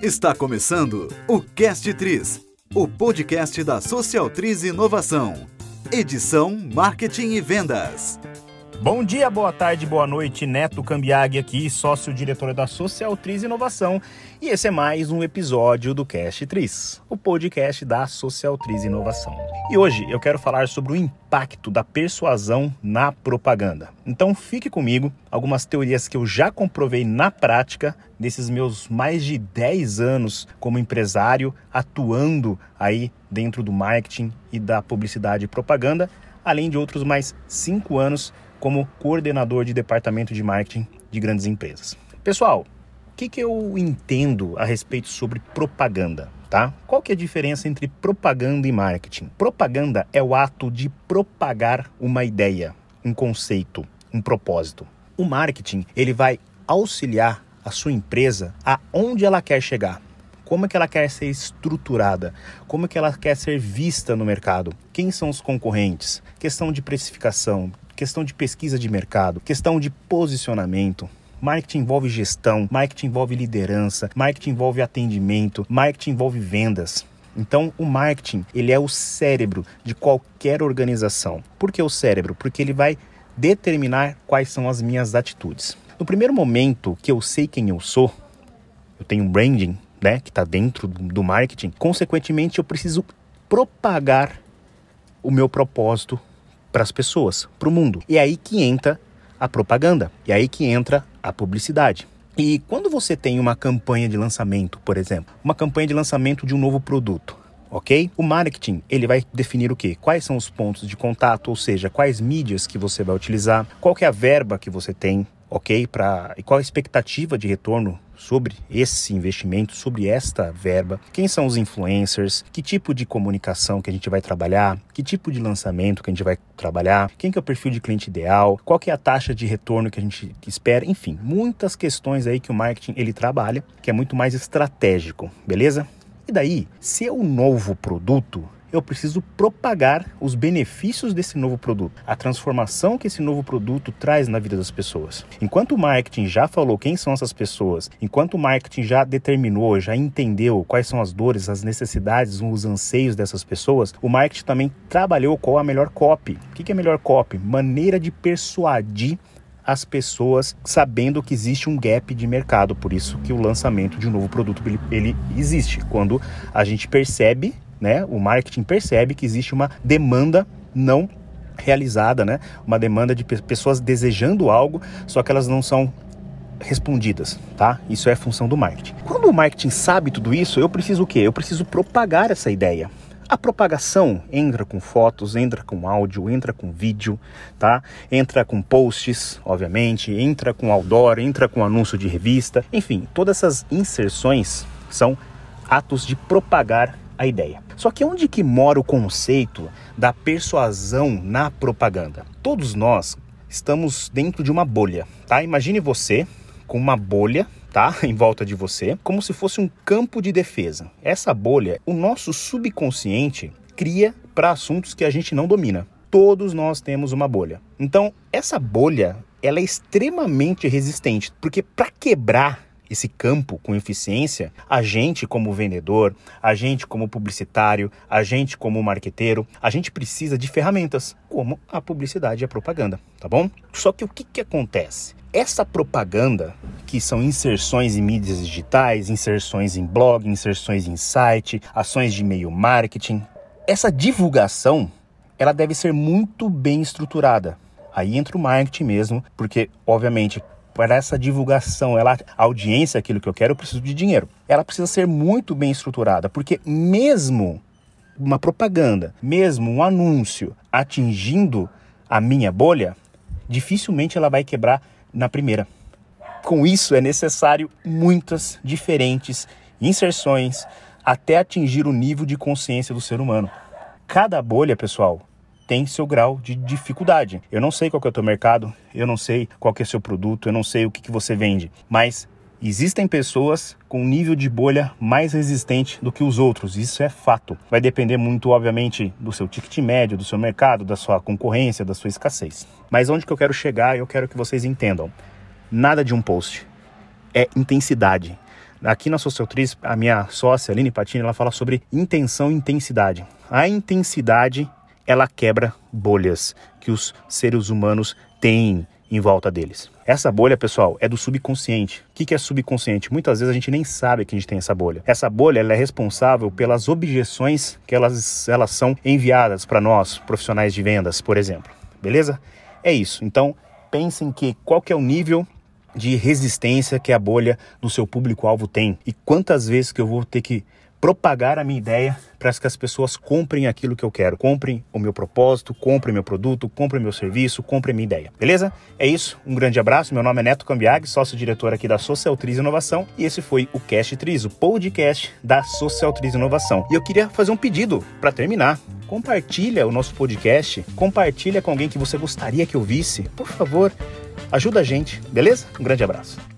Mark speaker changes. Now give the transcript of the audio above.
Speaker 1: Está começando o Cast Tris, o podcast da Social Tris Inovação. Edição Marketing e Vendas.
Speaker 2: Bom dia, boa tarde, boa noite. Neto Cambiag aqui, sócio-diretor da Social Tris Inovação. E esse é mais um episódio do Cast Tris, o podcast da Social Tris Inovação. E hoje eu quero falar sobre o impacto da persuasão na propaganda. Então fique comigo, algumas teorias que eu já comprovei na prática nesses meus mais de 10 anos como empresário, atuando aí dentro do marketing e da publicidade e propaganda, além de outros mais 5 anos como coordenador de departamento de marketing de grandes empresas. Pessoal, o que, que eu entendo a respeito sobre propaganda? Tá? Qual que é a diferença entre propaganda e marketing? Propaganda é o ato de propagar uma ideia, um conceito, um propósito. O marketing, ele vai auxiliar a sua empresa aonde ela quer chegar. Como é que ela quer ser estruturada? Como é que ela quer ser vista no mercado? Quem são os concorrentes? Questão de precificação, questão de pesquisa de mercado, questão de posicionamento. Marketing envolve gestão, marketing envolve liderança, marketing envolve atendimento, marketing envolve vendas. Então, o marketing, ele é o cérebro de qualquer organização. Por que o cérebro? Porque ele vai determinar quais são as minhas atitudes. No primeiro momento que eu sei quem eu sou, eu tenho um branding, né, que está dentro do marketing, consequentemente eu preciso propagar o meu propósito para as pessoas, para o mundo. E é aí que entra a propaganda, e é aí que entra a publicidade. E quando você tem uma campanha de lançamento, por exemplo, uma campanha de lançamento de um novo produto, ok? O marketing ele vai definir o que? Quais são os pontos de contato, ou seja, quais mídias que você vai utilizar, qual é a verba que você tem, ok? Pra, e qual a expectativa de retorno sobre esse investimento, sobre esta verba, quem são os influencers, que tipo de comunicação que a gente vai trabalhar, que tipo de lançamento que a gente vai trabalhar, quem que é o perfil de cliente ideal, qual que é a taxa de retorno que a gente espera, enfim, muitas questões aí que o marketing ele trabalha, que é muito mais estratégico, beleza? E daí, se é um novo produto, eu preciso propagar os benefícios desse novo produto, a transformação que esse novo produto traz na vida das pessoas. Enquanto o marketing já falou quem são essas pessoas, enquanto o marketing já determinou, já entendeu quais são as dores, as necessidades, os anseios dessas pessoas, o marketing também trabalhou qual a melhor copy. O que é melhor copy? Maneira de persuadir as pessoas sabendo que existe um gap de mercado. Por isso que o lançamento de um novo produto ele, ele existe. Quando a gente percebe né? O marketing percebe que existe uma demanda não realizada, né? Uma demanda de pessoas desejando algo, só que elas não são respondidas, tá? Isso é função do marketing. Quando o marketing sabe tudo isso, eu preciso o quê? Eu preciso propagar essa ideia. A propagação entra com fotos, entra com áudio, entra com vídeo, tá? Entra com posts, obviamente, entra com outdoor, entra com anúncio de revista, enfim, todas essas inserções são atos de propagar a ideia. Só que onde que mora o conceito da persuasão na propaganda? Todos nós estamos dentro de uma bolha, tá? Imagine você com uma bolha tá? Em volta de você, como se fosse um campo de defesa. Essa bolha, o nosso subconsciente cria para assuntos que a gente não domina. Todos nós temos uma bolha. Então, essa bolha, ela é extremamente resistente, porque para quebrar esse campo com eficiência, a gente como vendedor, a gente como publicitário, a gente como marqueteiro, a gente precisa de ferramentas como a publicidade e a propaganda, tá bom? Só que o que, que acontece? Essa propaganda, que são inserções em mídias digitais, inserções em blog, inserções em site, ações de e-mail marketing, essa divulgação, ela deve ser muito bem estruturada. Aí entra o marketing mesmo, porque obviamente para essa divulgação, ela, a audiência, aquilo que eu quero, eu preciso de dinheiro. Ela precisa ser muito bem estruturada, porque mesmo uma propaganda, mesmo um anúncio atingindo a minha bolha, dificilmente ela vai quebrar na primeira. Com isso, é necessário muitas diferentes inserções até atingir o nível de consciência do ser humano. Cada bolha, pessoal, tem seu grau de dificuldade. Eu não sei qual é o teu mercado, eu não sei qual é o seu produto, eu não sei o que, que você vende, mas Existem pessoas com nível de bolha mais resistente do que os outros, isso é fato. Vai depender muito, obviamente, do seu ticket médio, do seu mercado, da sua concorrência, da sua escassez. Mas onde que eu quero chegar, eu quero que vocês entendam. Nada de um post. É intensidade. Aqui na Socialtriz, a minha sócia, Aline Patini, ela fala sobre intenção e intensidade. A intensidade, ela quebra bolhas que os seres humanos têm em volta deles. Essa bolha, pessoal, é do subconsciente. O que é subconsciente? Muitas vezes a gente nem sabe que a gente tem essa bolha. Essa bolha é responsável pelas objeções que elas, elas são enviadas para nós, profissionais de vendas, por exemplo. Beleza? É isso. Então, pensem que qual que é o nível de resistência que a bolha do seu público-alvo tem e quantas vezes que eu vou ter que propagar a minha ideia para que as pessoas comprem aquilo que eu quero. Comprem o meu propósito, comprem meu produto, comprem meu serviço, comprem minha ideia. Beleza? É isso. Um grande abraço. Meu nome é Neto Cambiag, sócio-diretor aqui da Social Triz Inovação. E esse foi o Cast Triz, o podcast da Social Triz Inovação. E eu queria fazer um pedido para terminar. Compartilha o nosso podcast, compartilha com alguém que você gostaria que eu visse. Por favor, ajuda a gente, beleza? Um grande abraço.